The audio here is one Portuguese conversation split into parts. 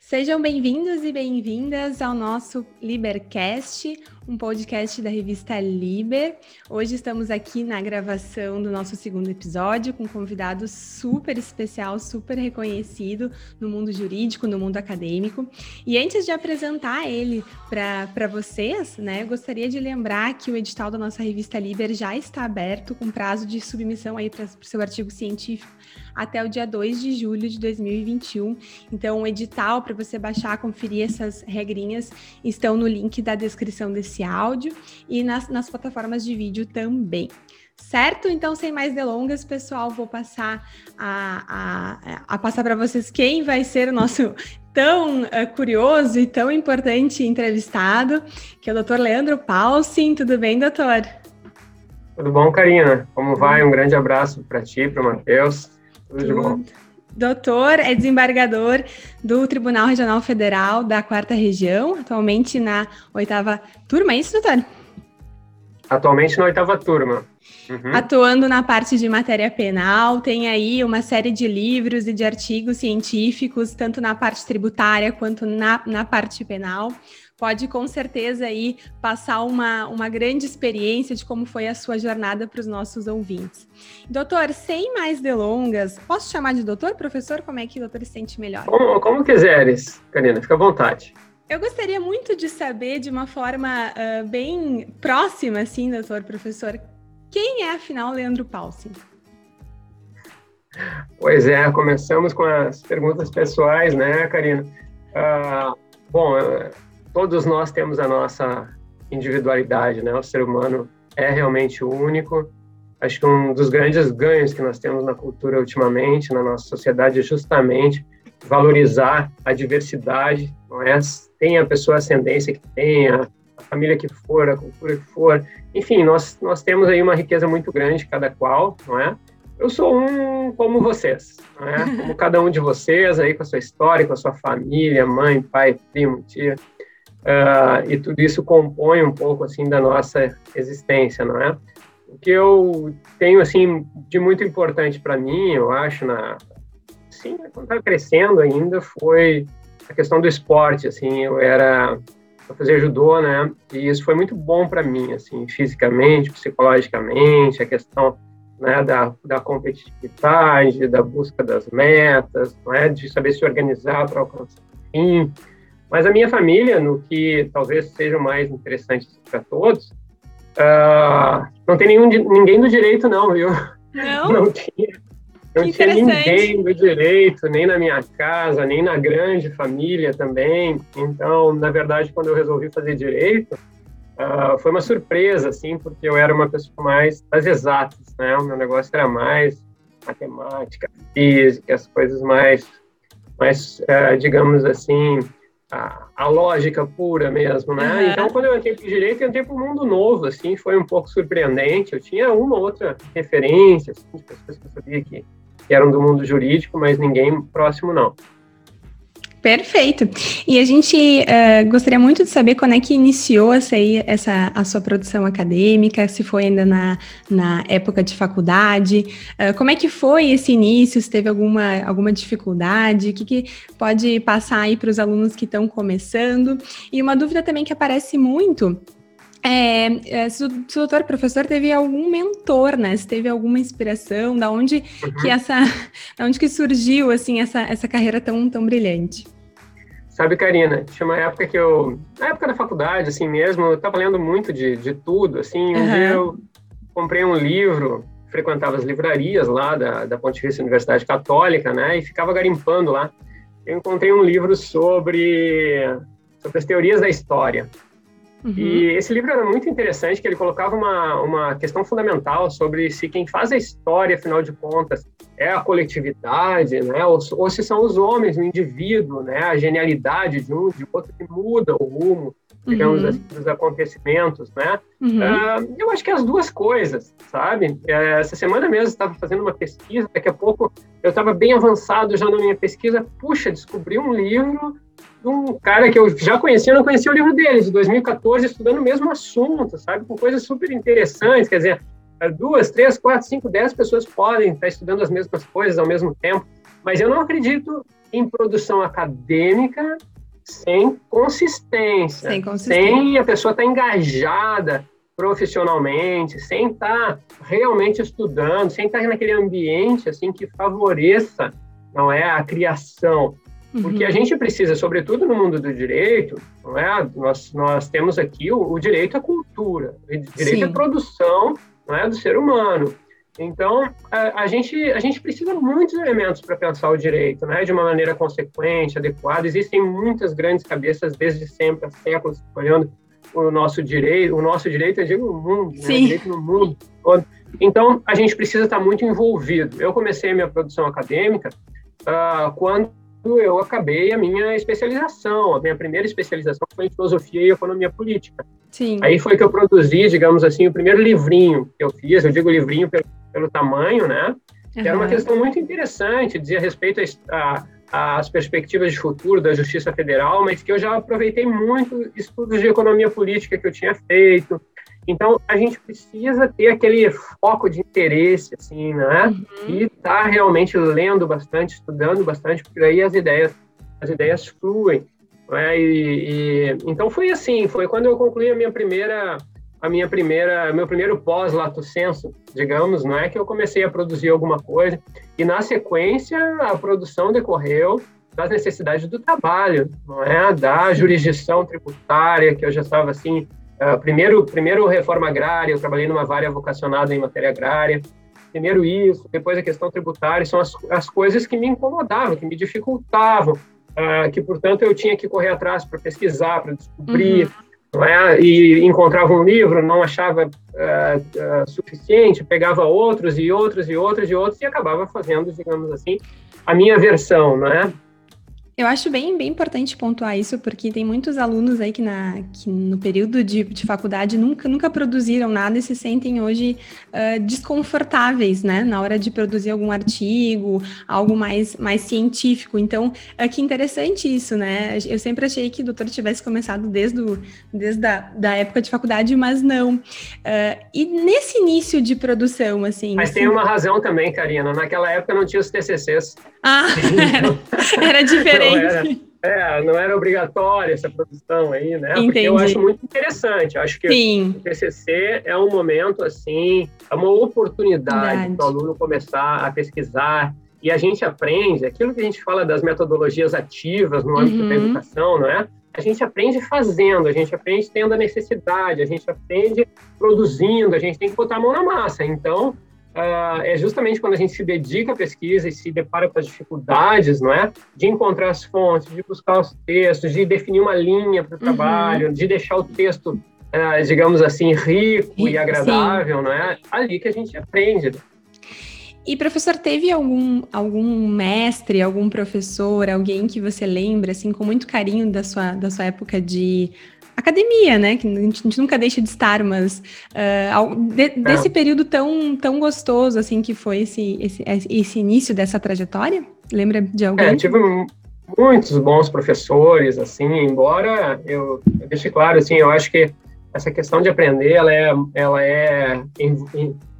Sejam bem-vindos e bem-vindas ao nosso Libercast, um podcast da revista Liber. Hoje estamos aqui na gravação do nosso segundo episódio com um convidado super especial, super reconhecido no mundo jurídico, no mundo acadêmico. E antes de apresentar ele para vocês, né, gostaria de lembrar que o edital da nossa revista Liber já está aberto com prazo de submissão aí para o seu artigo científico até o dia 2 de julho de 2021. Então, o edital para você baixar, conferir essas regrinhas estão no link da descrição desse esse áudio e nas, nas plataformas de vídeo também. Certo? Então, sem mais delongas, pessoal, vou passar a, a, a passar para vocês quem vai ser o nosso tão uh, curioso e tão importante entrevistado, que é o Dr. Leandro Paulsin. Tudo bem, doutor? Tudo bom, Karina? Como vai? Um grande abraço para ti, para o Matheus. Tudo, Tudo de bom. Doutor é desembargador do Tribunal Regional Federal da Quarta Região, atualmente na oitava turma, é isso, doutor? Atualmente na oitava turma. Uhum. Atuando na parte de matéria penal, tem aí uma série de livros e de artigos científicos, tanto na parte tributária quanto na, na parte penal pode com certeza aí passar uma, uma grande experiência de como foi a sua jornada para os nossos ouvintes. Doutor, sem mais delongas, posso chamar de doutor, professor? Como é que o doutor se sente melhor? Como, como quiseres, Karina, fica à vontade. Eu gostaria muito de saber, de uma forma uh, bem próxima, assim, doutor, professor, quem é, afinal, Leandro Paulsen? Pois é, começamos com as perguntas pessoais, né, Karina? Uh, bom, todos nós temos a nossa individualidade, né? O ser humano é realmente único. Acho que um dos grandes ganhos que nós temos na cultura ultimamente, na nossa sociedade, é justamente valorizar a diversidade, não é? Tem a pessoa ascendência que tenha, a família que for, a cultura que for, enfim, nós nós temos aí uma riqueza muito grande cada qual, não é? Eu sou um como vocês, não é? Como cada um de vocês aí com a sua história, com a sua família, mãe, pai, primo, tia. Uh, e tudo isso compõe um pouco assim da nossa existência, não é? O que eu tenho assim de muito importante para mim, eu acho, na sim, quando estava crescendo ainda, foi a questão do esporte. Assim, eu era eu fazia judô, né? E isso foi muito bom para mim, assim, fisicamente, psicologicamente, a questão né, da, da competitividade, da busca das metas, não é? De saber se organizar para alcançar o fim. Mas a minha família, no que talvez seja mais interessante para todos, uh, não tem nenhum, ninguém do direito, não, viu? Não? Não tinha. Não tinha ninguém do direito, nem na minha casa, nem na grande família também. Então, na verdade, quando eu resolvi fazer direito, uh, foi uma surpresa, assim, porque eu era uma pessoa mais das exatas, né? O meu negócio era mais matemática, física, as coisas mais, mais uh, digamos assim, a, a, lógica pura mesmo, né? Uhum. Então, quando eu entrei para o direito, eu entrei para um mundo novo, assim, foi um pouco surpreendente. Eu tinha uma outra referência, assim, de pessoas que eu sabia que, que eram do mundo jurídico, mas ninguém próximo, não. Perfeito. E a gente uh, gostaria muito de saber quando é que iniciou essa, aí, essa a sua produção acadêmica, se foi ainda na, na época de faculdade, uh, como é que foi esse início, se teve alguma, alguma dificuldade, o que, que pode passar aí para os alunos que estão começando. E uma dúvida também que aparece muito é, se, o, se, o, doutor professor teve algum mentor, né? Se teve alguma inspiração, da onde uhum. que essa, da onde que surgiu assim essa, essa carreira tão, tão brilhante? Sabe, Karina, tinha uma época que eu, na época da faculdade, assim mesmo, eu estava lendo muito de, de tudo, assim, um uhum. dia eu comprei um livro, frequentava as livrarias lá da, da Pontifícia Universidade Católica, né, e ficava garimpando lá. Eu encontrei um livro sobre, sobre as teorias da história. Uhum. E esse livro era muito interessante, que ele colocava uma, uma questão fundamental sobre se quem faz a história, afinal de contas, é a coletividade, né? ou, ou se são os homens, o indivíduo, né? a genialidade de um, de outro que muda o rumo, digamos uhum. assim, dos acontecimentos, né? Uhum. Uh, eu acho que é as duas coisas, sabe? Uh, essa semana mesmo estava fazendo uma pesquisa, daqui a pouco eu estava bem avançado já na minha pesquisa, puxa, descobri um livro um cara que eu já conhecia, não conhecia o livro dele, de 2014, estudando o mesmo assunto, sabe? Com coisas super interessantes, quer dizer, duas, três, quatro, cinco, dez pessoas podem estar estudando as mesmas coisas ao mesmo tempo, mas eu não acredito em produção acadêmica sem consistência, sem, consistência. sem a pessoa estar engajada profissionalmente, sem estar realmente estudando, sem estar naquele ambiente assim que favoreça, não é, a criação. Porque a gente precisa, sobretudo no mundo do direito, não é? Nós, nós temos aqui o, o direito à cultura, o direito Sim. à produção não é, do ser humano. Então, a, a, gente, a gente precisa de muitos elementos para pensar o direito, né, de uma maneira consequente, adequada. Existem muitas grandes cabeças desde sempre, há séculos, olhando o nosso direito, o nosso direito, eu digo, o mundo, né, direito no mundo todo. Então, a gente precisa estar muito envolvido. Eu comecei a minha produção acadêmica uh, quando eu acabei a minha especialização. A minha primeira especialização foi em filosofia e economia política. Sim. Aí foi que eu produzi, digamos assim, o primeiro livrinho que eu fiz. Eu digo livrinho pelo, pelo tamanho, né? Uhum. Que era uma questão muito interessante, dizia respeito às perspectivas de futuro da Justiça Federal, mas que eu já aproveitei muito estudos de economia política que eu tinha feito, então, a gente precisa ter aquele foco de interesse, assim, né? Uhum. E estar tá realmente lendo bastante, estudando bastante, porque aí as ideias, as ideias fluem. Né? E, e, então, foi assim, foi quando eu concluí a minha primeira, a minha primeira, meu primeiro pós-lato senso, digamos, não é que eu comecei a produzir alguma coisa, e na sequência a produção decorreu das necessidades do trabalho, não é? Da jurisdição tributária, que eu já estava, assim, Uh, primeiro, primeiro reforma agrária, eu trabalhei numa vária vocacionada em matéria agrária. Primeiro isso, depois a questão tributária, são as, as coisas que me incomodavam, que me dificultavam, uh, que, portanto, eu tinha que correr atrás para pesquisar, para descobrir, uhum. é? e encontrava um livro, não achava uh, suficiente, pegava outros e outros e outros e outros e acabava fazendo, digamos assim, a minha versão, não é? Eu acho bem, bem importante pontuar isso, porque tem muitos alunos aí que, na, que no período de, de faculdade nunca, nunca produziram nada e se sentem hoje uh, desconfortáveis, né, na hora de produzir algum artigo, algo mais, mais científico. Então, uh, que interessante isso, né? Eu sempre achei que o doutor tivesse começado desde, o, desde a da época de faculdade, mas não. Uh, e nesse início de produção, assim... Mas assim... tem uma razão também, Karina. Naquela época não tinha os TCCs. Ah, era, era diferente diferente. Não era, é, não era obrigatória essa produção aí, né? Entendi. Porque eu acho muito interessante. Eu acho que Sim. o TCC é um momento, assim, é uma oportunidade para o aluno começar a pesquisar. E a gente aprende, aquilo que a gente fala das metodologias ativas no âmbito uhum. da educação, não é? A gente aprende fazendo, a gente aprende tendo a necessidade, a gente aprende produzindo, a gente tem que botar a mão na massa. Então, é justamente quando a gente se dedica à pesquisa e se depara com as dificuldades, não é? De encontrar as fontes, de buscar os textos, de definir uma linha para o uhum. trabalho, de deixar o texto, uh, digamos assim, rico e agradável, Sim. não é? Ali que a gente aprende. E professor, teve algum, algum mestre, algum professor, alguém que você lembra assim com muito carinho da sua, da sua época de academia, né? Que a gente nunca deixa de estar, mas uh, de, desse período tão, tão gostoso, assim, que foi esse, esse, esse início dessa trajetória? Lembra de alguém? É, tive muitos bons professores, assim, embora eu, eu deixe claro, assim, eu acho que essa questão de aprender, ela é, ela é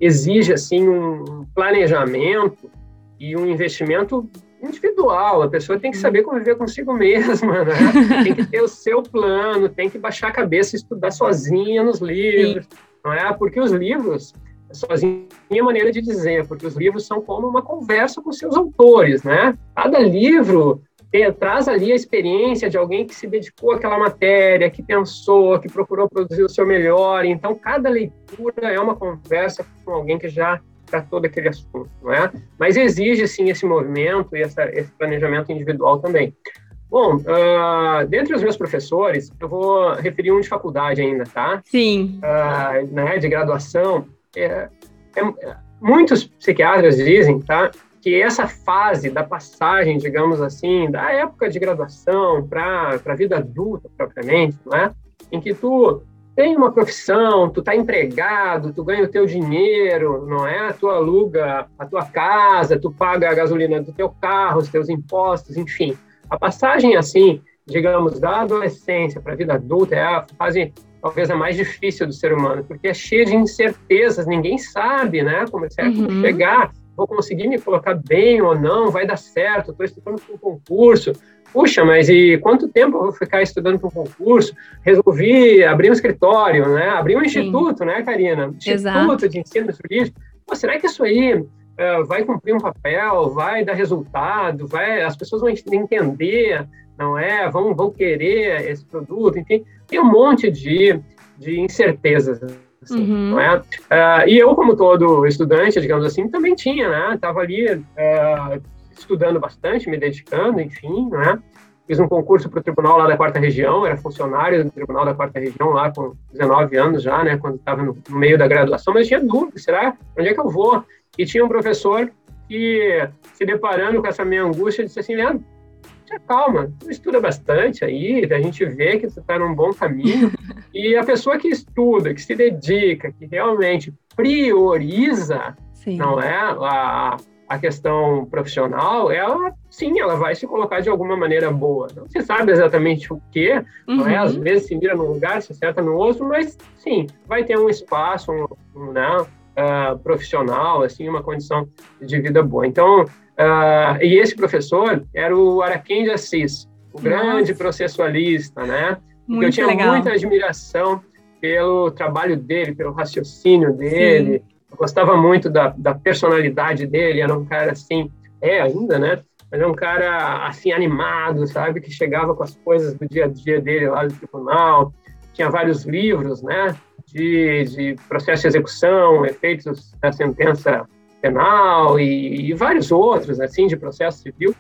exige, assim, um planejamento e um investimento individual, a pessoa tem que saber conviver consigo mesma, né? tem que ter o seu plano, tem que baixar a cabeça e estudar sozinha nos livros, Sim. não é? Porque os livros, sozinha é maneira de dizer, porque os livros são como uma conversa com seus autores, né? Cada livro tem, traz ali a experiência de alguém que se dedicou àquela matéria, que pensou, que procurou produzir o seu melhor, então cada leitura é uma conversa com alguém que já para todo aquele assunto, não é? Mas exige, sim, esse movimento e essa, esse planejamento individual também. Bom, uh, dentre os meus professores, eu vou referir um de faculdade ainda, tá? Sim. Uh, né, de graduação. É, é, muitos psiquiatras dizem, tá? Que essa fase da passagem, digamos assim, da época de graduação para a vida adulta propriamente, não é? Em que tu tem uma profissão, tu tá empregado, tu ganha o teu dinheiro, não é? Tu aluga a tua casa, tu paga a gasolina do teu carro, os teus impostos, enfim. A passagem assim digamos, da adolescência para a vida adulta é a fase talvez a mais difícil do ser humano, porque é cheia de incertezas, ninguém sabe, né, como é que uhum. chegar, vou conseguir me colocar bem ou não, vai dar certo, estou estudando para um concurso, puxa, mas e quanto tempo eu vou ficar estudando para um concurso? Resolvi abrir um escritório, né, abrir um Sim. instituto, né, Karina? Instituto Exato. de ensino jurídico. Pô, será que isso aí uh, vai cumprir um papel, vai dar resultado, vai, as pessoas vão entender, não é? Vão, vão querer esse produto, enfim, tem um monte de, de incertezas. Assim, uhum. não é? Uh, e eu, como todo estudante, digamos assim, também tinha, né? Estava ali uh, estudando bastante, me dedicando, enfim, né? Fiz um concurso para o tribunal lá da quarta região, era funcionário do tribunal da quarta região lá com 19 anos já, né? Quando estava no, no, meio da graduação, mas tinha dúvida, será? Onde é que eu vou? E tinha um professor que, se deparando com essa minha angústia, disse assim, Leandro, calma, tu estuda bastante aí, a gente vê que tu está num bom caminho. e a pessoa que estuda, que se dedica, que realmente prioriza, sim. não é a, a questão profissional, ela sim, ela vai se colocar de alguma maneira boa. Não se sabe exatamente o que, uhum. não é? Às uhum. vezes se mira num lugar, se acerta no outro, mas sim, vai ter um espaço, um, um né, uh, profissional, assim, uma condição de vida boa. Então, Uh, e esse professor era o Araquém de Assis, o Nossa. grande processualista, né? Muito eu tinha legal. muita admiração pelo trabalho dele, pelo raciocínio dele. Sim. Eu gostava muito da, da personalidade dele. Era um cara assim, é ainda, né? Mas é um cara assim animado, sabe? Que chegava com as coisas do dia a dia dele lá do tribunal. Tinha vários livros, né? De, de processo de execução, efeitos da sentença penal e, e vários outros, assim, de processo civil.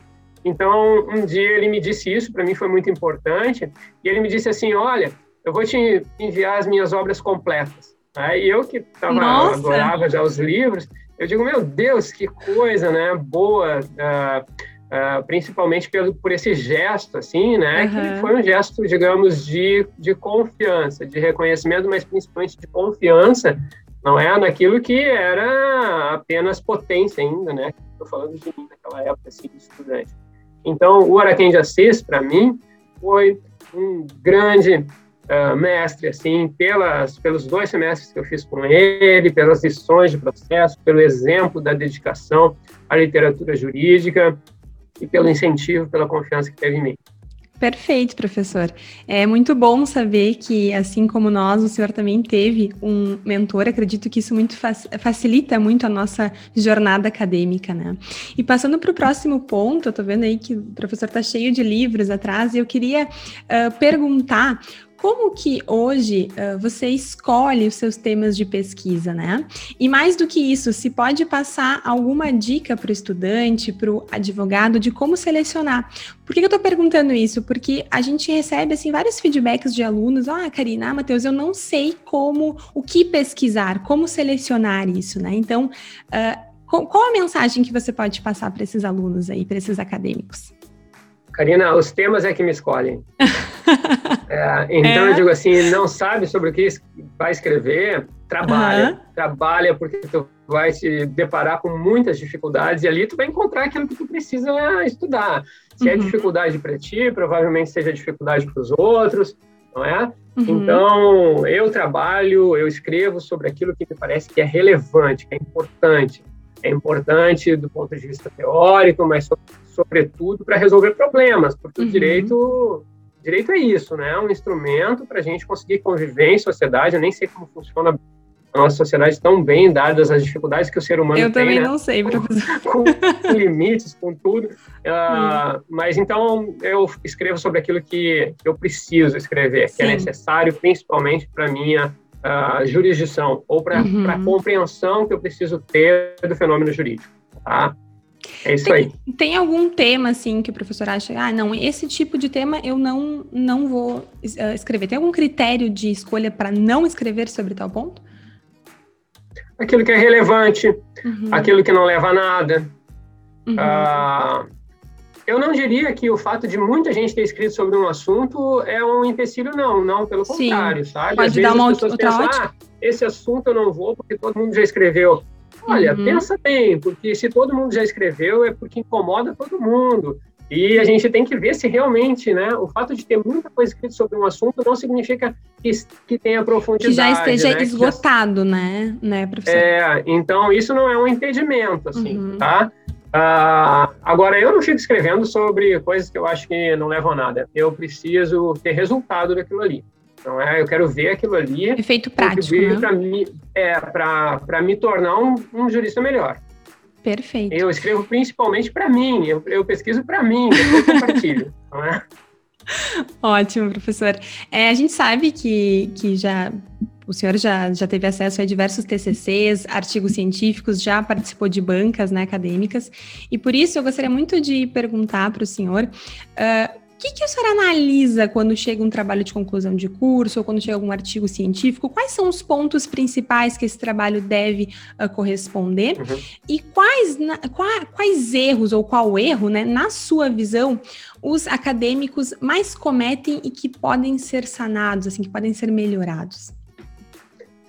Então, um dia ele me disse isso, para mim foi muito importante, e ele me disse assim, olha, eu vou te enviar as minhas obras completas. Aí eu que tava, adorava já os livros, eu digo, meu Deus, que coisa, né, boa, uh, uh, principalmente pelo, por esse gesto, assim, né, uhum. que foi um gesto, digamos, de, de confiança, de reconhecimento, mas principalmente de confiança não é naquilo que era apenas potência ainda, né? Estou falando de mim naquela época, assim, de estudante. Então, o Araquém de Assis, para mim, foi um grande uh, mestre, assim, pelas, pelos dois semestres que eu fiz com ele, pelas lições de processo, pelo exemplo da dedicação à literatura jurídica e pelo incentivo, pela confiança que teve em mim. Perfeito, professor. É muito bom saber que, assim como nós, o senhor também teve um mentor. Acredito que isso muito facilita muito a nossa jornada acadêmica, né? E passando para o próximo ponto, eu estou vendo aí que o professor está cheio de livros atrás, e eu queria uh, perguntar como que hoje uh, você escolhe os seus temas de pesquisa, né? E mais do que isso, se pode passar alguma dica para o estudante, para o advogado, de como selecionar. Por que eu estou perguntando isso? Porque a gente recebe assim vários feedbacks de alunos. Ah, Karina, ah, Matheus, eu não sei como, o que pesquisar, como selecionar isso, né? Então, uh, qual a mensagem que você pode passar para esses alunos aí, para esses acadêmicos? Karina, os temas é que me escolhem. é, então é? eu digo assim, não sabe sobre o que vai escrever, trabalha. Uhum. Trabalha porque tu vai se deparar com muitas dificuldades e ali tu vai encontrar aquilo que tu precisa estudar. Se é uhum. é dificuldade para ti, provavelmente seja dificuldade para os outros, não é? Uhum. Então, eu trabalho, eu escrevo sobre aquilo que me parece que é relevante, que é importante. É importante do ponto de vista teórico, mas sobretudo para resolver problemas, porque uhum. o direito direito é isso, né? É um instrumento para a gente conseguir conviver em sociedade. Eu nem sei como funciona a nossa sociedade tão bem, dadas as dificuldades que o ser humano eu tem. Eu também né? não sei, professor. Com, com limites, com tudo. Uh, Mas então eu escrevo sobre aquilo que eu preciso escrever, Sim. que é necessário, principalmente para minha uh, jurisdição ou para uhum. a compreensão que eu preciso ter do fenômeno jurídico. Tá? É isso tem, aí. Tem algum tema, assim, que o professor acha, ah, não, esse tipo de tema eu não, não vou uh, escrever? Tem algum critério de escolha para não escrever sobre tal ponto? Aquilo que é relevante, uhum. aquilo que não leva a nada. Uhum. Uh, eu não diria que o fato de muita gente ter escrito sobre um assunto é um empecilho, não. Não, pelo Sim. contrário, sabe? Pode Às dar uma outra pensam, ótica. Ah, esse assunto eu não vou porque todo mundo já escreveu. Olha, uhum. pensa bem, porque se todo mundo já escreveu é porque incomoda todo mundo. E a gente tem que ver se realmente, né, o fato de ter muita coisa escrita sobre um assunto não significa que, que tenha profundidade. Que já esteja né? esgotado, já... né, né, professor? É, então isso não é um impedimento, assim, uhum. tá? Uh, agora, eu não fico escrevendo sobre coisas que eu acho que não levam a nada. Eu preciso ter resultado daquilo ali. Então, é, eu quero ver aquilo ali. Efeito prático. Né? Para me, é, me tornar um, um jurista melhor. Perfeito. Eu escrevo principalmente para mim, eu, eu pesquiso para mim, depois compartilho. não é? Ótimo, professor. É, a gente sabe que, que já o senhor já, já teve acesso a diversos TCCs, artigos científicos, já participou de bancas né, acadêmicas, e por isso eu gostaria muito de perguntar para o senhor uh, que, que o senhor analisa quando chega um trabalho de conclusão de curso ou quando chega algum artigo científico? Quais são os pontos principais que esse trabalho deve uh, corresponder? Uhum. E quais, na, quais, quais erros ou qual erro, né, na sua visão, os acadêmicos mais cometem e que podem ser sanados, assim, que podem ser melhorados?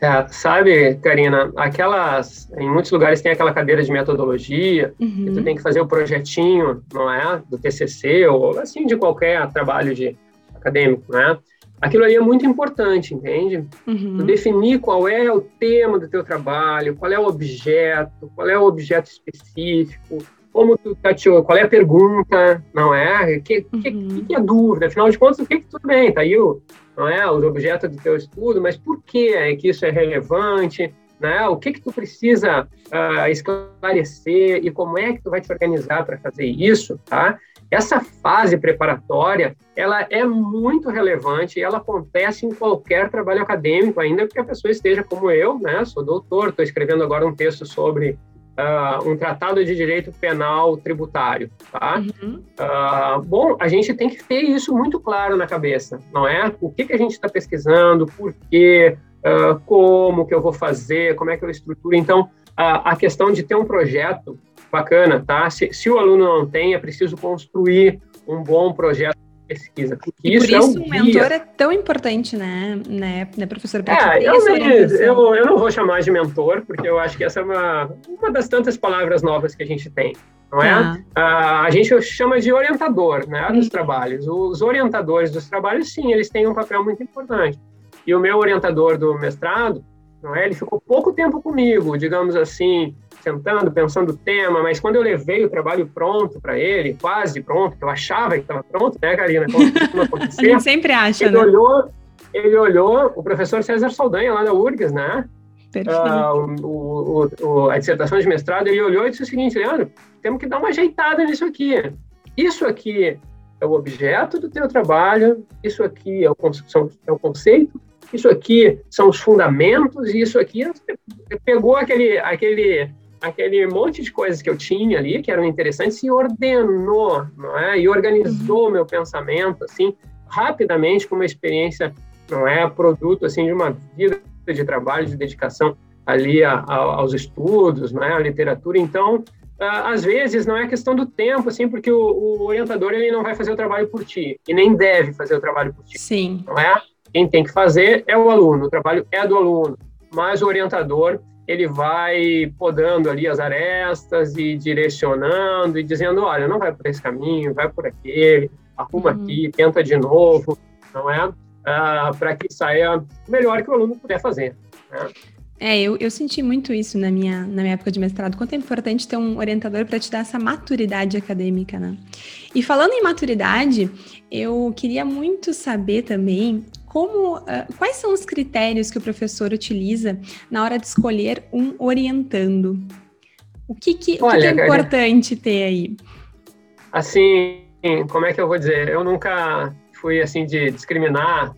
É, sabe, Karina, aquelas. Em muitos lugares tem aquela cadeira de metodologia, uhum. que tu tem que fazer o projetinho, não é? Do TCC, ou assim, de qualquer trabalho de acadêmico, né? Aquilo ali é muito importante, entende? Uhum. Tu definir qual é o tema do teu trabalho, qual é o objeto, qual é o objeto específico, como tu tateou, qual é a pergunta, não é? O que, uhum. que, que, é dúvida? Afinal de contas, o que, que tudo bem? Tá aí o, não é, os objetos do teu estudo, mas por que é que isso é relevante? Né? O que que tu precisa uh, esclarecer e como é que tu vai te organizar para fazer isso, tá? Essa fase preparatória, ela é muito relevante e ela acontece em qualquer trabalho acadêmico, ainda que a pessoa esteja como eu, né? Sou doutor, estou escrevendo agora um texto sobre uh, um tratado de direito penal tributário, tá? Uhum. Uh, bom, a gente tem que ter isso muito claro na cabeça, não é? O que, que a gente está pesquisando, por quê, uh, como que eu vou fazer, como é que eu estruturo. Então, a questão de ter um projeto bacana, tá? Se, se o aluno não tem, é preciso construir um bom projeto pesquisa. E isso por isso é um o mentor é tão importante, né, né, né professor? É, eu, eu, eu, não vou chamar de mentor, porque eu acho que essa é uma, uma das tantas palavras novas que a gente tem, não é? Ah. Ah, a gente chama de orientador, né, dos hum. trabalhos. Os orientadores dos trabalhos, sim, eles têm um papel muito importante. E o meu orientador do mestrado, não é? Ele ficou pouco tempo comigo, digamos assim, sentando, pensando o tema, mas quando eu levei o trabalho pronto para ele, quase pronto, que eu achava que estava pronto, né, Karina? Como acontecer. Sempre acha, ele né? Olhou, ele olhou, o professor César Saldanha, lá da URGS, né? Uh, o, o, o, a dissertação de mestrado, ele olhou e disse o seguinte, Leandro, temos que dar uma ajeitada nisso aqui. Isso aqui é o objeto do teu trabalho, isso aqui é o, é o conceito, isso aqui são os fundamentos, e isso aqui pegou aquele, aquele aquele monte de coisas que eu tinha ali, que eram interessantes, e ordenou, não é? E organizou o uhum. meu pensamento, assim, rapidamente, com uma experiência, não é? Produto, assim, de uma vida de trabalho, de dedicação ali a, a, aos estudos, não é? A literatura. Então, às vezes não é questão do tempo, assim, porque o, o, orientador ele não vai fazer o trabalho por ti e nem deve fazer o trabalho por ti. Sim. Não é? Quem tem que fazer é o aluno, o trabalho é do aluno, mas o orientador ele vai podando ali as arestas e direcionando e dizendo, olha, não vai por esse caminho, vai por aquele, arruma uhum. aqui, tenta de novo, não é? Ah, para que saia o melhor que o aluno puder fazer. Né? É, eu, eu senti muito isso na minha, na minha época de mestrado, quanto é importante ter um orientador para te dar essa maturidade acadêmica, né? E falando em maturidade, eu queria muito saber também como, uh, quais são os critérios que o professor utiliza na hora de escolher um orientando? O que, que, Olha, o que, que é importante ter aí? Assim, como é que eu vou dizer? Eu nunca fui assim de discriminar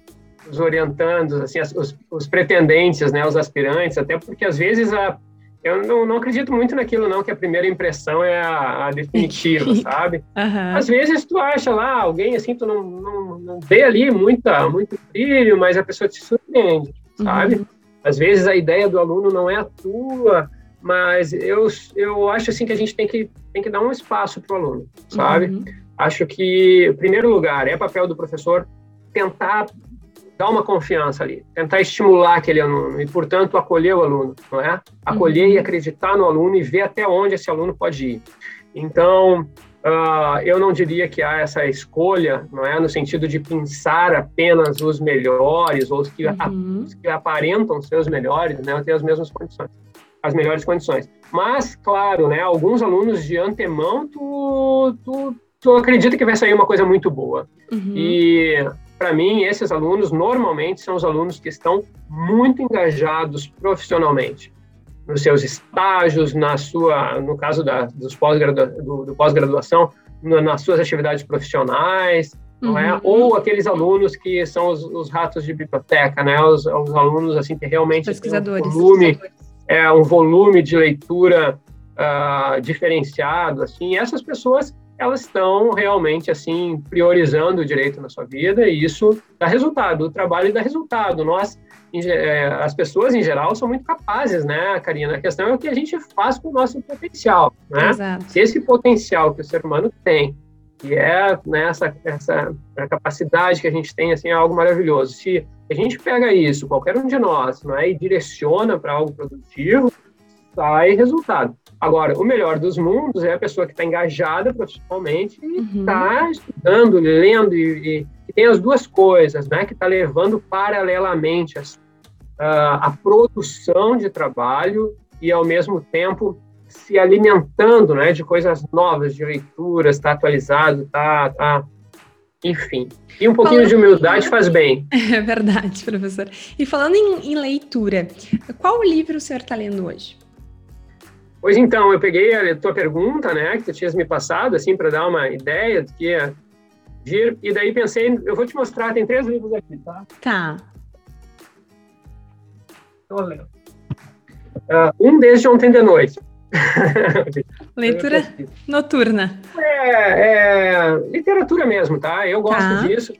os orientandos, assim, os, os pretendentes, né, os aspirantes, até porque às vezes a eu não, não acredito muito naquilo, não, que a primeira impressão é a, a definitiva, sabe? Uhum. Às vezes tu acha lá alguém assim, tu não, não, não vê ali muita, muito brilho, mas a pessoa te surpreende, sabe? Uhum. Às vezes a ideia do aluno não é a tua, mas eu, eu acho assim que a gente tem que, tem que dar um espaço para o aluno, sabe? Uhum. Acho que, em primeiro lugar, é papel do professor tentar dar uma confiança ali, tentar estimular aquele aluno e, portanto, acolher o aluno, não é? Acolher uhum. e acreditar no aluno e ver até onde esse aluno pode ir. Então, Uh, eu não diria que há essa escolha, não é, no sentido de pensar apenas os melhores ou os que, uhum. os que aparentam ser os melhores, né, ter as mesmas condições, as melhores condições. Mas, claro, né, alguns alunos de antemão, tu, tu, tu acredita que vai sair uma coisa muito boa. Uhum. E para mim, esses alunos normalmente são os alunos que estão muito engajados profissionalmente nos seus estágios, na sua, no caso da, dos pós do, do pós-graduação, nas suas atividades profissionais, uhum. é? Uhum. Ou aqueles alunos que são os, os ratos de biblioteca, né? Os, os, alunos assim que realmente pesquisadores, um volume, é um volume de leitura uh, diferenciado, assim. Essas pessoas elas estão realmente assim priorizando o direito na sua vida e isso dá resultado. O trabalho dá resultado. Nós é, as pessoas em geral são muito capazes, né, Karina? A questão é o que a gente faz com o nosso potencial, né? Exato. Se esse potencial que o ser humano tem, que é né, essa, essa capacidade que a gente tem, assim, é algo maravilhoso. Se a gente pega isso, qualquer um de nós, não é, e direciona para algo produtivo, sai resultado. Agora, o melhor dos mundos é a pessoa que está engajada profissionalmente e está uhum. estudando, lendo e, e tem as duas coisas, né, que está levando paralelamente a, a produção de trabalho e, ao mesmo tempo, se alimentando, né, de coisas novas, de leituras, está atualizado, está, tá, enfim. E um pouquinho falando de humildade em... faz bem. É verdade, professor. E falando em, em leitura, qual livro o senhor está lendo hoje? Pois então, eu peguei a tua pergunta, né, que tu tinhas me passado, assim, para dar uma ideia do que vir. E daí pensei, eu vou te mostrar, tem três livros aqui, tá? Tá. Tô lendo. Uh, um desde ontem de noite. Leitura noturna. É, é, literatura mesmo, tá? Eu gosto tá. disso.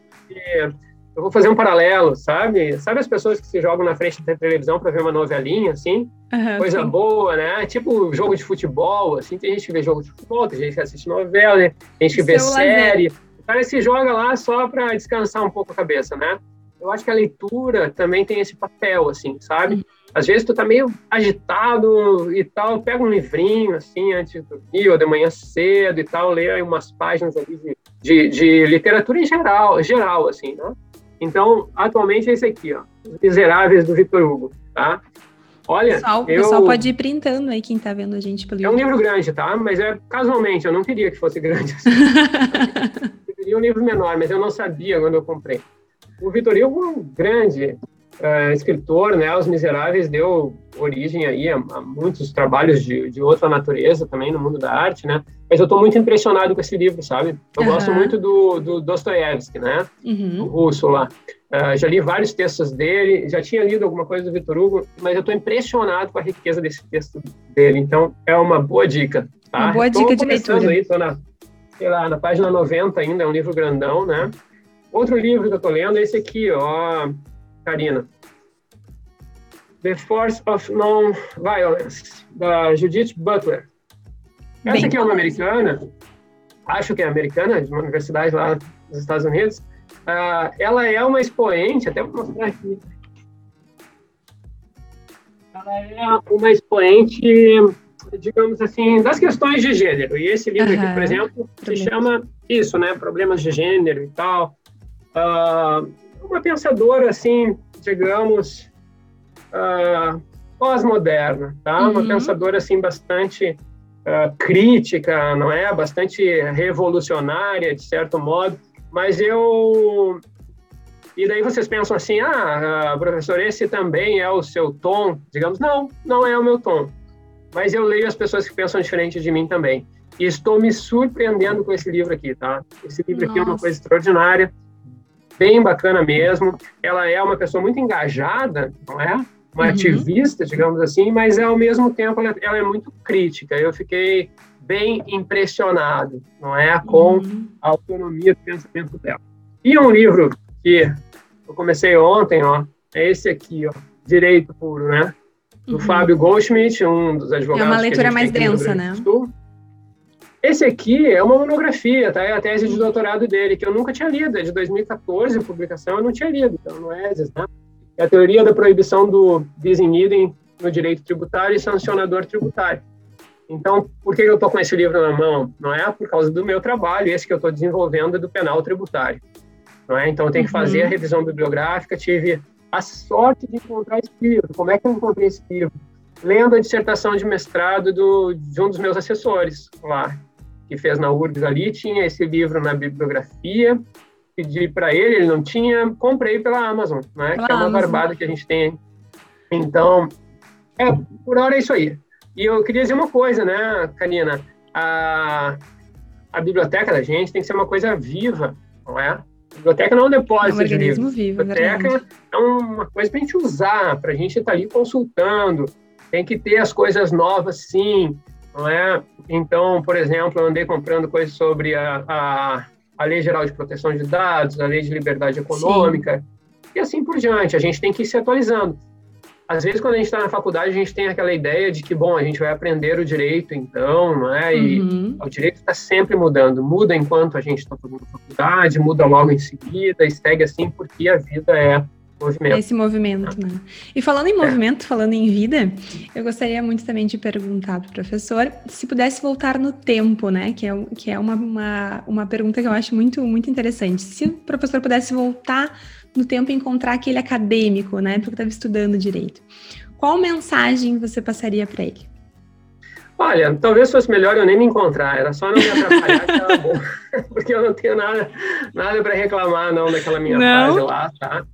Eu vou fazer um paralelo, sabe? Sabe as pessoas que se jogam na frente da televisão para ver uma novelinha, assim? Uhum, Coisa sim. boa, né? Tipo jogo de futebol, assim. Tem gente que vê jogo de futebol, tem gente que assiste novela, tem gente que vê série. Lazer cara se joga lá só para descansar um pouco a cabeça, né? Eu acho que a leitura também tem esse papel, assim, sabe? Às vezes tu tá meio agitado e tal, pega um livrinho, assim, antes de dormir, ou de manhã cedo e tal, lê aí umas páginas ali de, de, de literatura em geral, geral, assim, né? Então, atualmente é esse aqui, ó, Os Miseráveis do Victor Hugo, tá? Olha, pessoal, eu... pessoal pode ir printando aí quem tá vendo a gente pelo É um livro grande, tá? Mas é casualmente, eu não queria que fosse grande assim. queria um livro menor, mas eu não sabia quando eu comprei. O Vitor Hugo é um grande uh, escritor, né? Os Miseráveis deu origem aí a, a muitos trabalhos de, de, outra natureza também no mundo da arte, né? Mas eu estou muito impressionado com esse livro, sabe? Eu uhum. gosto muito do, do Dostoiévski, né? Uhum. O russo lá. Uh, já li vários textos dele, já tinha lido alguma coisa do Vitor Hugo, mas eu estou impressionado com a riqueza desse texto dele. Então, é uma boa dica. Tá? Uma boa dica de leitura. Aí, tô na sei lá, na página 90 ainda, é um livro grandão, né? Outro livro que eu tô lendo é esse aqui, ó, Karina. The Force of Non-Violence, da Judith Butler. Essa Bem, aqui é uma americana, acho que é americana, de uma universidade lá nos Estados Unidos. Uh, ela é uma expoente, até vou mostrar aqui. Ela é uma expoente digamos assim, das questões de gênero. E esse livro uhum. aqui, por exemplo, se chama isso, né? Problemas de gênero e tal. Uh, uma pensadora, assim, digamos, uh, pós-moderna, tá? Uhum. Uma pensadora, assim, bastante uh, crítica, não é? Bastante revolucionária, de certo modo. Mas eu... E daí vocês pensam assim, ah, professor, esse também é o seu tom? Digamos, não, não é o meu tom mas eu leio as pessoas que pensam diferente de mim também. E estou me surpreendendo com esse livro aqui, tá? Esse livro Nossa. aqui é uma coisa extraordinária, bem bacana mesmo. Ela é uma pessoa muito engajada, não é? Uma uhum. ativista, digamos assim, mas ao mesmo tempo ela, ela, é muito crítica. Eu fiquei bem impressionado, não é? Com uhum. a autonomia do pensamento dela. E um livro que eu comecei ontem, ó, é esse aqui, ó, Direito Puro, né? do uhum. Fábio Goldschmidt, um dos advogados. É uma leitura mais densa, né? Esse aqui é uma monografia, tá? É a tese de doutorado dele, que eu nunca tinha lido, é de 2014, a publicação eu não tinha lido, então não é, né? É a teoria da proibição do bis in idem no direito tributário e sancionador tributário. Então, por que eu estou com esse livro na mão? Não é por causa do meu trabalho, esse que eu estou desenvolvendo do penal tributário. Não é? Então, eu tenho que fazer a uhum. revisão bibliográfica. Tive a sorte de encontrar esse livro. Como é que eu encontrei esse livro? Lendo a dissertação de mestrado do, de um dos meus assessores lá, que fez na URGS ali, tinha esse livro na bibliografia, pedi para ele, ele não tinha, comprei pela Amazon, né? Pela que é uma Amazon. barbada que a gente tem. Então, é, por hora é isso aí. E eu queria dizer uma coisa, né, Karina? A, a biblioteca da gente tem que ser uma coisa viva, não é? A biblioteca não é um depósito é um de livros. Vivo, a biblioteca é, uma coisa para a gente usar, para a gente estar tá ali consultando. Tem que ter as coisas novas, sim, não é? Então, por exemplo, eu andei comprando coisas sobre a, a, a Lei Geral de Proteção de Dados, a Lei de Liberdade Econômica, sim. e assim por diante. A gente tem que ir se atualizando às vezes quando a gente está na faculdade a gente tem aquela ideia de que bom a gente vai aprender o direito então não é e uhum. o direito está sempre mudando muda enquanto a gente está fazendo faculdade muda logo em seguida e segue assim porque a vida é movimento. Esse movimento, né? E falando em é. movimento, é. falando em vida, eu gostaria muito também de perguntar para o professor se pudesse voltar no tempo, né? Que é, que é uma, uma, uma pergunta que eu acho muito, muito interessante. Se o professor pudesse voltar no tempo encontrar aquele acadêmico, né, porque estava estudando direito. Qual mensagem você passaria para ele? Olha, talvez fosse melhor eu nem me encontrar, era só não me atrapalhar que era bom, porque eu não tenho nada, nada para reclamar não daquela minha não. fase lá, tá?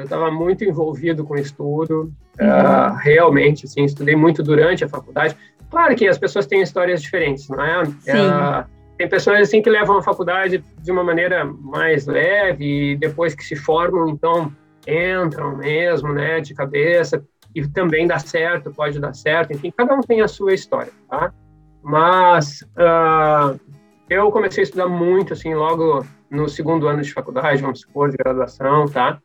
Eu estava muito envolvido com o estudo, uhum. uh, realmente, assim, estudei muito durante a faculdade. Claro que as pessoas têm histórias diferentes, não é? Uh, tem pessoas assim que levam a faculdade de uma maneira mais leve e depois que se formam, então entram mesmo, né, de cabeça e também dá certo, pode dar certo, enfim, cada um tem a sua história, tá? Mas uh, eu comecei a estudar muito, assim, logo no segundo ano de faculdade, vamos supor, de graduação, tá?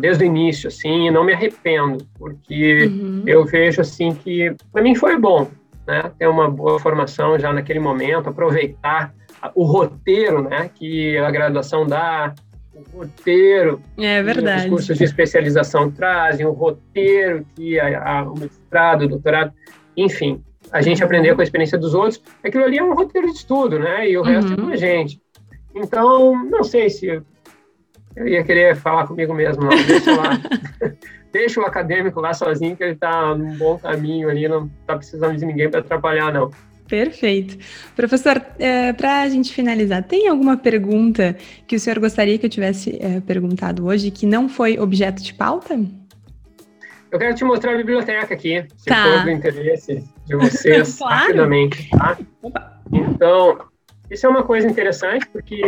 Desde o início, assim, e não me arrependo, porque uhum. eu vejo, assim, que para mim foi bom, né, ter uma boa formação já naquele momento, aproveitar o roteiro né, que a graduação dá, o roteiro é verdade. que os cursos de especialização trazem, o roteiro que a, a, o mestrado, o doutorado, enfim, a gente uhum. aprender com a experiência dos outros, aquilo ali é um roteiro de estudo, né? E o resto é com a uhum. gente. Então, não sei se eu ia querer falar comigo mesmo, não. Deixa lá. deixa o acadêmico lá sozinho, que ele está num bom caminho ali, não está precisando de ninguém para atrapalhar, não. Perfeito. Professor, é, para a gente finalizar, tem alguma pergunta que o senhor gostaria que eu tivesse é, perguntado hoje que não foi objeto de pauta? Eu quero te mostrar a biblioteca aqui, se tá. for do interesse de vocês, claro. rapidamente. Tá? Então, isso é uma coisa interessante, porque,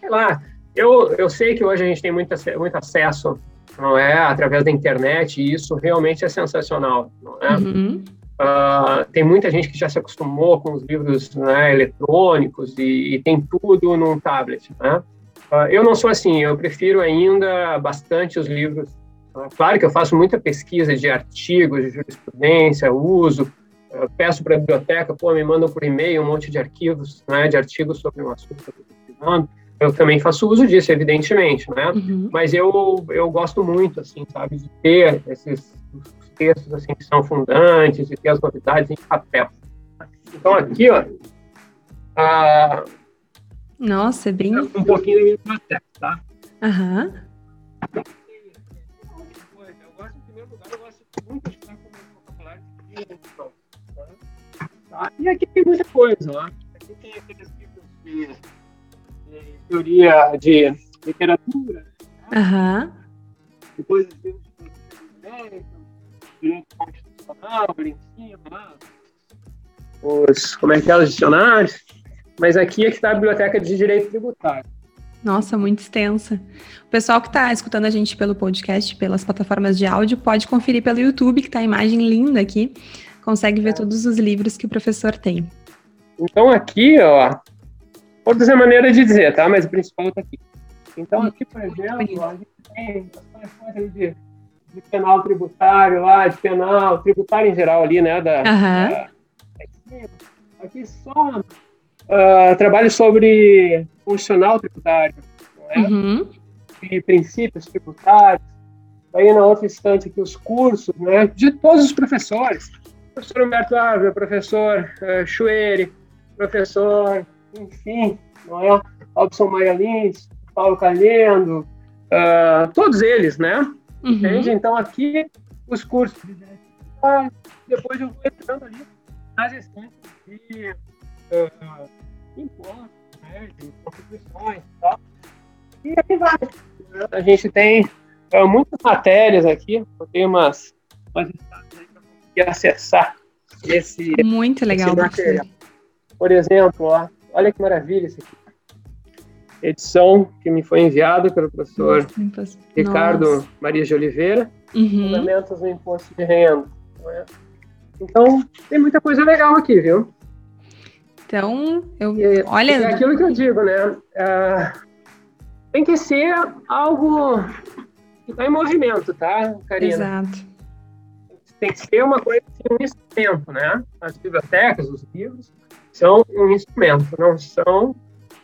sei lá, eu, eu sei que hoje a gente tem muito, muito acesso não é? Através da internet, e isso realmente é sensacional, não é? Uhum. Uh, tem muita gente que já se acostumou com os livros né, eletrônicos e, e, tem tudo num tablet, né? Uh, eu não sou assim, eu prefiro ainda bastante os livros. Uh, claro que eu faço muita pesquisa de artigos de jurisprudência, uso, peço para a biblioteca, pô, me mandam por e-mail um monte de arquivos, né, de artigos sobre um assunto que eu estou pesquisando eu também faço uso disso, evidentemente, né? Uhum. Mas eu, eu gosto muito, assim, sabe, de ter esses textos, assim, que são fundantes, de ter as novidades em papel. Então, aqui, ó, a... Nossa, é bem... Um pouquinho da minha biblioteca, tá? Aham. Uhum. Eu gosto, em primeiro lugar, eu gosto muito de estar com o vocabulário de tá? E aqui tem muita coisa, ó. Aqui tem aqueles livros teoria de literatura. Né? Depois direito direito constitucional, em cima, né? os, como é que é, os dicionários. Mas aqui é que está a biblioteca de direito tributário. Nossa, muito extensa. O pessoal que está escutando a gente pelo podcast, pelas plataformas de áudio, pode conferir pelo YouTube, que está a imagem linda aqui. Consegue ver é. todos os livros que o professor tem. Então aqui, ó, Outras é maneira de dizer, tá? Mas o principal está aqui. Então, aqui, por exemplo, a gente tem as coisas de, de penal tributário lá, de penal tributário em geral ali, né? Da, uhum. da aqui só uh, trabalho sobre funcional tributário, não é? Uhum. E princípios tributários. Aí, na outra instante, aqui, os cursos, né? De todos os professores. professor Humberto Árvore, professor uh, Chueri, professor, enfim, não é? Albson Maia Lins, Paulo Calhendo, uh, todos eles, né? Uhum. Entende? Então, aqui, os cursos de depois eu vou entrando ali nas estantes de uh, impostos, né, de contribuições e tal. E aqui vai. A gente tem uh, muitas matérias aqui, eu tenho umas, umas aí para conseguir acessar esse, Muito legal, esse material. Por exemplo, ó, olha que maravilha isso aqui. Edição que me foi enviada pelo professor Nossa. Ricardo Maria de Oliveira, uhum. Fundamentos do Imposto de Renda. É? Então, tem muita coisa legal aqui, viu? Então, eu, e, olha... É aquilo que eu digo, né? É, tem que ser algo que está em movimento, tá, Karina? Exato. Tem que ser uma coisa, assim, um instrumento, né? As bibliotecas, os livros, são um instrumento, não são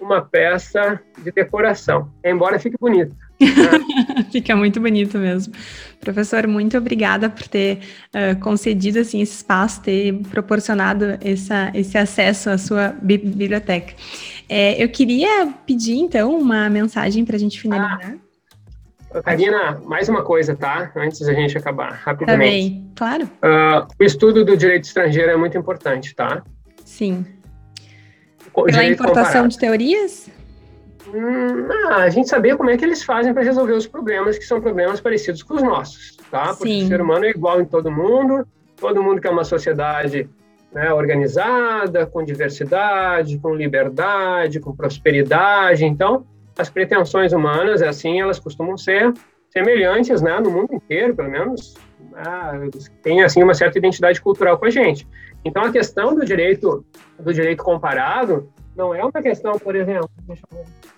uma peça de decoração, embora fique bonito. Fica muito bonito mesmo. Professor, muito obrigada por ter uh, concedido assim, esse espaço, ter proporcionado essa, esse acesso à sua biblioteca. É, eu queria pedir, então, uma mensagem para a gente finalizar. Ah, Karina, mais uma coisa, tá? Antes da gente acabar, rapidamente. Tá bem, claro. Uh, o estudo do direito estrangeiro é muito importante, tá? Sim. Pela importação de teorias? Hum, ah, a gente saber como é que eles fazem para resolver os problemas que são problemas parecidos com os nossos, tá? Porque Sim. o ser humano é igual em todo mundo, todo mundo quer uma sociedade né, organizada, com diversidade, com liberdade, com prosperidade. Então, as pretensões humanas, assim, elas costumam ser semelhantes, né, no mundo inteiro, pelo menos, né, tem assim uma certa identidade cultural com a gente. Então, a questão do direito do direito comparado não é uma questão, por exemplo, deixa eu ver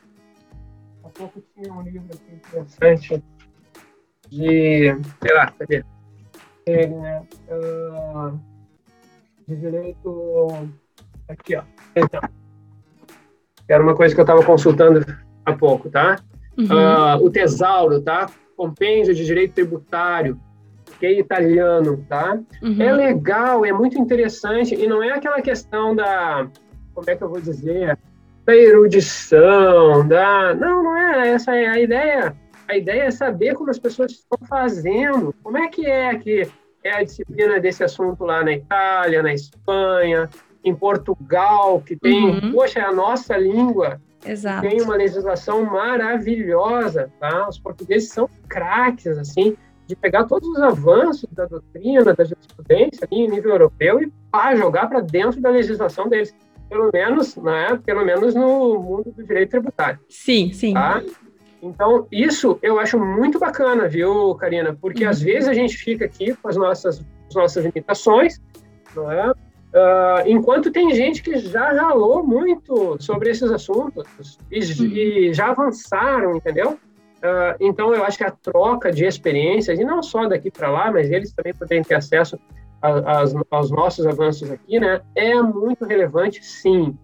pouco tinha um livro aqui interessante de, sei lá, cadê? Ele, né? Uh, de direito. Aqui, ó. Então. Era uma coisa que eu estava consultando há pouco, tá? Uhum. Uh, o Tesauro, tá? Compêndio de Direito Tributário, é italiano, tá? Uhum. É legal, é muito interessante, e não é aquela questão da. Como é que eu vou dizer? da erudição, da não, não é essa é a ideia. A ideia é saber como as pessoas estão fazendo, como é que é que é a disciplina desse assunto lá na Itália, na Espanha, em Portugal, que tem, uhum. poxa, é a nossa língua, Exato. tem uma legislação maravilhosa, tá? Os portugueses são craques, assim, de pegar todos os avanços da doutrina, da jurisprudência em nível europeu e pá, jogar para dentro da legislação deles pelo menos, né, pelo menos no mundo do direito tributário. Sim, sim. Tá? Então, isso eu acho muito bacana, viu, Karina? Porque uhum. às vezes a gente fica aqui com as nossas, as nossas limitações, não é? Uh, enquanto tem gente que já ralou muito sobre esses assuntos e, uhum. e já avançaram, entendeu? Uh, então, eu acho que a troca de experiências, e não só daqui para lá, mas eles também podem ter acesso as, aos nossos avanços aqui, né, é muito relevante, sim.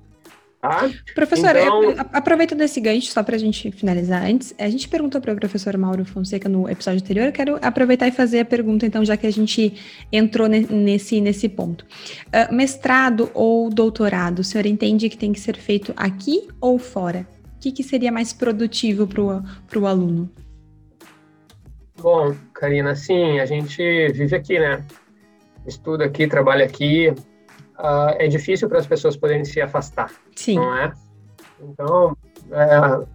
Tá? Professor, então... aproveitando esse gancho, só para a gente finalizar antes, a gente perguntou para o professor Mauro Fonseca no episódio anterior, eu quero aproveitar e fazer a pergunta, então, já que a gente entrou nesse, nesse ponto. Uh, mestrado ou doutorado, o senhor entende que tem que ser feito aqui ou fora? O que, que seria mais produtivo para o aluno? Bom, Karina, sim, a gente vive aqui, né? estuda aqui, trabalha aqui, uh, é difícil para as pessoas poderem se afastar. Sim. Não é? Então, é,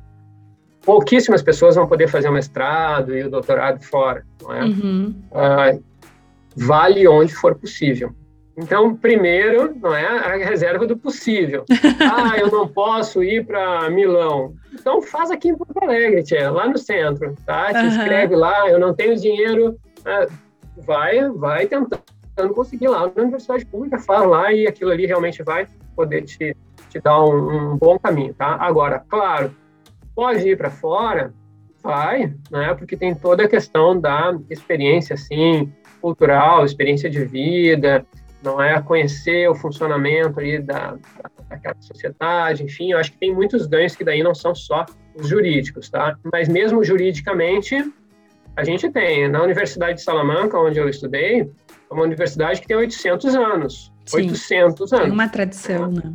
pouquíssimas pessoas vão poder fazer o mestrado e o doutorado fora, não é? Uhum. Uh, vale onde for possível. Então, primeiro, não é a reserva do possível. ah, eu não posso ir para Milão. Então, faz aqui em Porto Alegre, tia, lá no centro, tá? Te inscreve lá. Eu não tenho dinheiro. Uh, vai, vai tentando conseguir lá na universidade pública, faz lá e aquilo ali realmente vai poder te, te dar um, um bom caminho, tá? Agora, claro, pode ir para fora, vai, né? Porque tem toda a questão da experiência, assim, cultural, experiência de vida, não é conhecer o funcionamento ali da, daquela sociedade, enfim, eu acho que tem muitos ganhos que daí não são só os jurídicos, tá? Mas mesmo juridicamente, a gente tem. Na Universidade de Salamanca, onde eu estudei, é uma universidade que tem 800 anos. Sim, 800 anos. Tem uma tradição, né?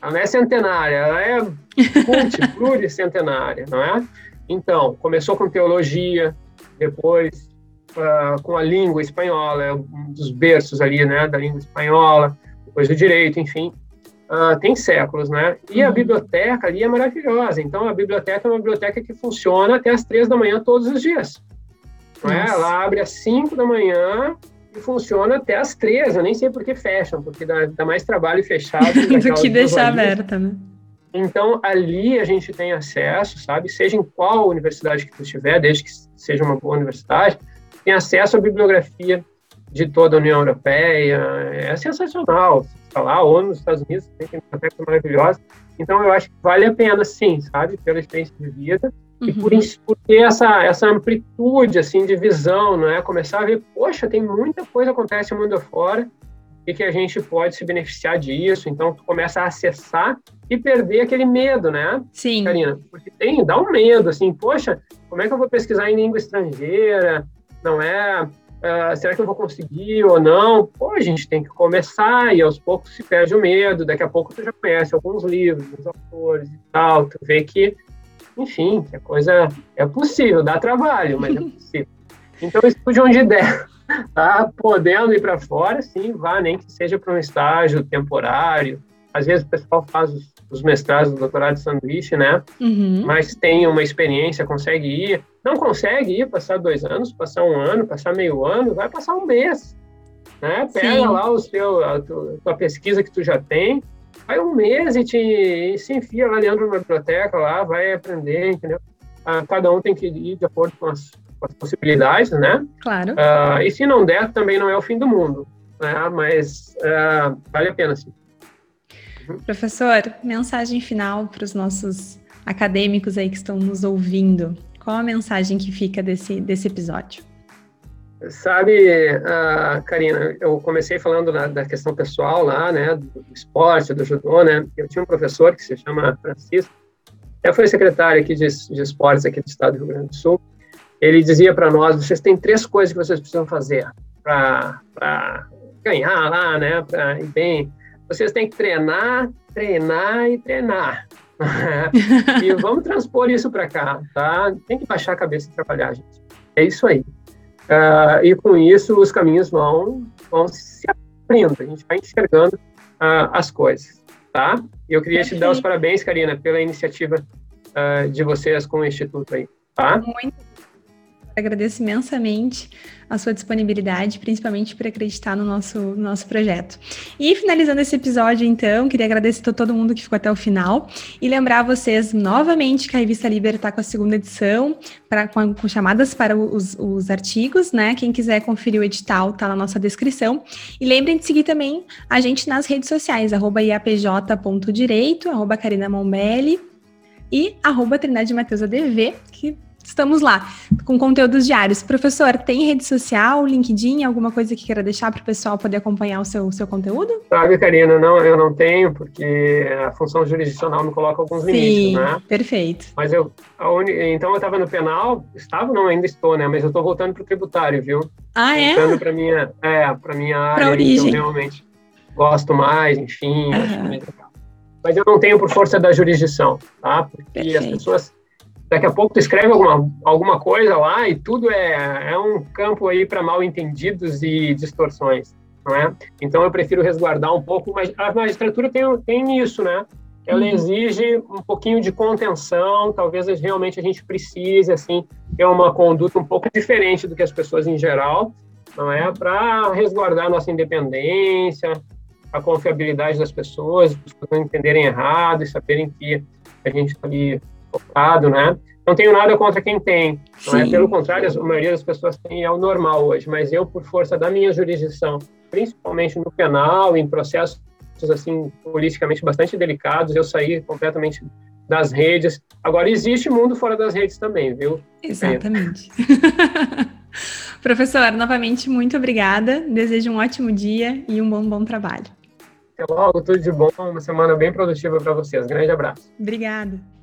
Ela não é centenária, ela é pluricentenária, não é? Então, começou com teologia, depois uh, com a língua espanhola, é um dos berços ali, né, da língua espanhola, depois o direito, enfim. Uh, tem séculos, né? E a uhum. biblioteca ali é maravilhosa. Então, a biblioteca é uma biblioteca que funciona até as três da manhã todos os dias. Não é? Ela abre às cinco da manhã e funciona até as três. Eu nem sei por que fecham, porque dá, dá mais trabalho fechado do que deixar aberta, né? Então, ali a gente tem acesso, sabe? Seja em qual universidade que tu estiver, desde que seja uma boa universidade, tem acesso à bibliografia de toda a União Europeia. É sensacional. Está lá, ou nos Estados Unidos, tem bibliotecas maravilhosas. Então, eu acho que vale a pena, sim, sabe? Pela experiência de vida uhum. e por, uhum. por ter essa, essa amplitude, assim, de visão, não é? Começar a ver, poxa, tem muita coisa que acontece no mundo afora e que a gente pode se beneficiar disso. Então, tu começa a acessar e perder aquele medo, né? Sim. Karina? Porque tem, dá um medo, assim, poxa, como é que eu vou pesquisar em língua estrangeira? Não é? Uh, será que eu vou conseguir ou não? Pô, a gente tem que começar e aos poucos se perde o medo. Daqui a pouco tu já conhece alguns livros, os autores e tal. Tu vê que, enfim, que a coisa é possível, dá trabalho, mas é possível. Então, estude onde der tá podendo ir para fora, sim, vá, nem que seja para um estágio temporário. Às vezes o pessoal faz os, os mestrados, o doutorado de sanduíche, né? Uhum. Mas tem uma experiência, consegue ir. Não consegue ir, passar dois anos, passar um ano, passar meio ano, vai passar um mês. Né? Pega sim. lá o seu, a tua, pesquisa que tu já tem, vai um mês e, te, e se enfia lá dentro da biblioteca, lá, vai aprender, entendeu? Ah, cada um tem que ir de acordo com as com as possibilidades, né? Claro. Uh, e se não der, também não é o fim do mundo, né? Mas uh, vale a pena, sim. Professor, mensagem final para os nossos acadêmicos aí que estão nos ouvindo. Qual a mensagem que fica desse, desse episódio? Sabe, uh, Karina, eu comecei falando na, da questão pessoal lá, né, do esporte, do judô, né? Eu tinha um professor que se chama Francisco, até foi secretário aqui de, de esportes aqui do estado do Rio Grande do Sul, ele dizia para nós: vocês têm três coisas que vocês precisam fazer para ganhar lá, né? Para ir bem. Vocês têm que treinar, treinar e treinar. e vamos transpor isso para cá, tá? Tem que baixar a cabeça e trabalhar, gente. É isso aí. Uh, e com isso os caminhos vão, vão se abrindo, a gente vai enxergando uh, as coisas, tá? E eu queria te dar os parabéns, Karina, pela iniciativa uh, de vocês com o Instituto aí, tá? Muito agradeço imensamente a sua disponibilidade, principalmente por acreditar no nosso, no nosso projeto. E finalizando esse episódio, então, queria agradecer a todo mundo que ficou até o final e lembrar vocês novamente que a revista Liber está com a segunda edição, pra, com, com chamadas para os, os, artigos, né? Quem quiser conferir o edital, tá na nossa descrição. E lembrem de seguir também a gente nas redes sociais, arroba iapj.direito, arroba Mombelli e arroba Trindade Mateus ADV, que estamos lá com conteúdos diários. Professor, tem rede social, LinkedIn, alguma coisa que queira deixar para o pessoal poder acompanhar o seu, seu conteúdo? Sabe, Karina, não, eu não tenho, porque a função jurisdicional me coloca alguns Sim, limites, né? perfeito. Mas eu, então eu estava no penal, estava, não, ainda estou, né? Mas eu estou voltando para o tributário, viu? Ah, é? Voltando para minha, é, para minha área, pra origem. que eu realmente gosto mais, enfim, uhum. acho mais legal. Mas eu não tenho por força da jurisdição, tá? Porque perfeito. as pessoas daqui a pouco tu escreve alguma, alguma coisa lá e tudo é, é um campo aí para mal entendidos e distorções, não é? Então eu prefiro resguardar um pouco, mas a magistratura tem, tem isso, né? Ela uhum. exige um pouquinho de contenção, talvez realmente a gente precise, assim, ter uma conduta um pouco diferente do que as pessoas em geral, não é? Para resguardar a nossa independência, a confiabilidade das pessoas, as pessoas não entenderem errado e saberem que a gente está ali focado, né? Não tenho nada contra quem tem, não é? Pelo contrário, a maioria das pessoas tem é o normal hoje, mas eu, por força da minha jurisdição, principalmente no penal, em processos assim politicamente bastante delicados, eu saí completamente das redes. Agora existe mundo fora das redes também, viu? Exatamente. Professor, novamente muito obrigada. Desejo um ótimo dia e um bom bom trabalho. Até logo, tudo de bom, uma semana bem produtiva para vocês. Grande abraço. Obrigada.